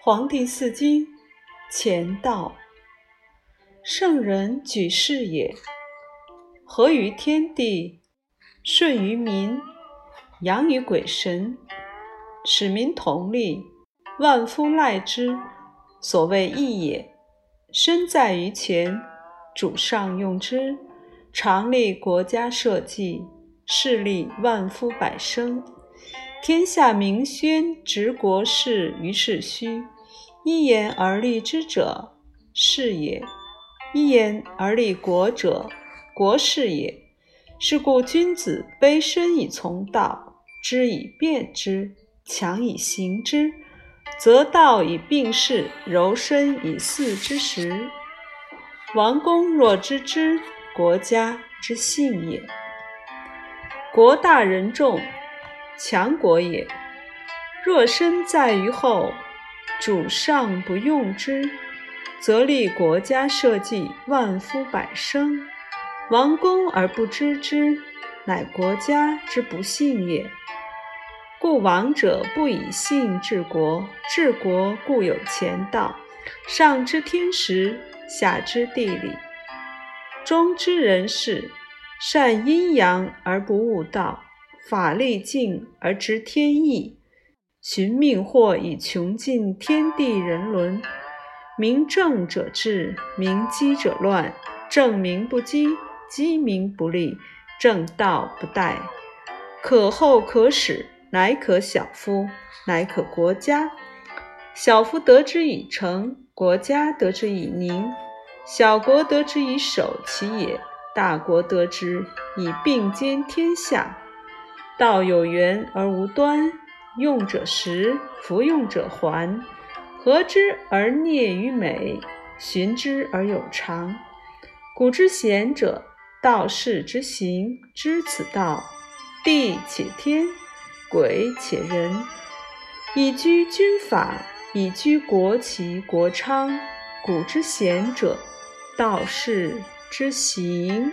黄帝四经乾道，圣人举世也，合于天地，顺于民，扬于鬼神，使民同利，万夫赖之，所谓义也。身在于前，主上用之，常立国家社稷，势利万夫百生，天下明宣执国事于是虚。一言而立之者，是也；一言而立国者，国是也。是故君子卑身以从道，知以辨之，强以行之，则道以并事，柔身以事之时。王公若知之，国家之幸也。国大人众，强国也。若身在于后。主上不用之，则立国家社稷，万夫百生。王公而不知之，乃国家之不幸也。故王者不以信治国，治国故有前道，上知天时，下知地理，中知人事，善阴阳而不悟道，法力尽而知天意。寻命或以穷尽天地人伦，明正者治，明基者乱。正名不积，积名不立，正道不殆。可厚可使，乃可小夫，乃可国家。小夫得之以成，国家得之以宁。小国得之以守其也，大国得之以并兼天下。道有源而无端。用者实，服用者还。和之而孽于美，循之而有常。古之贤者，道士之行，知此道。地且天，鬼且人，以居君法，以居国齐国昌。古之贤者，道士之行。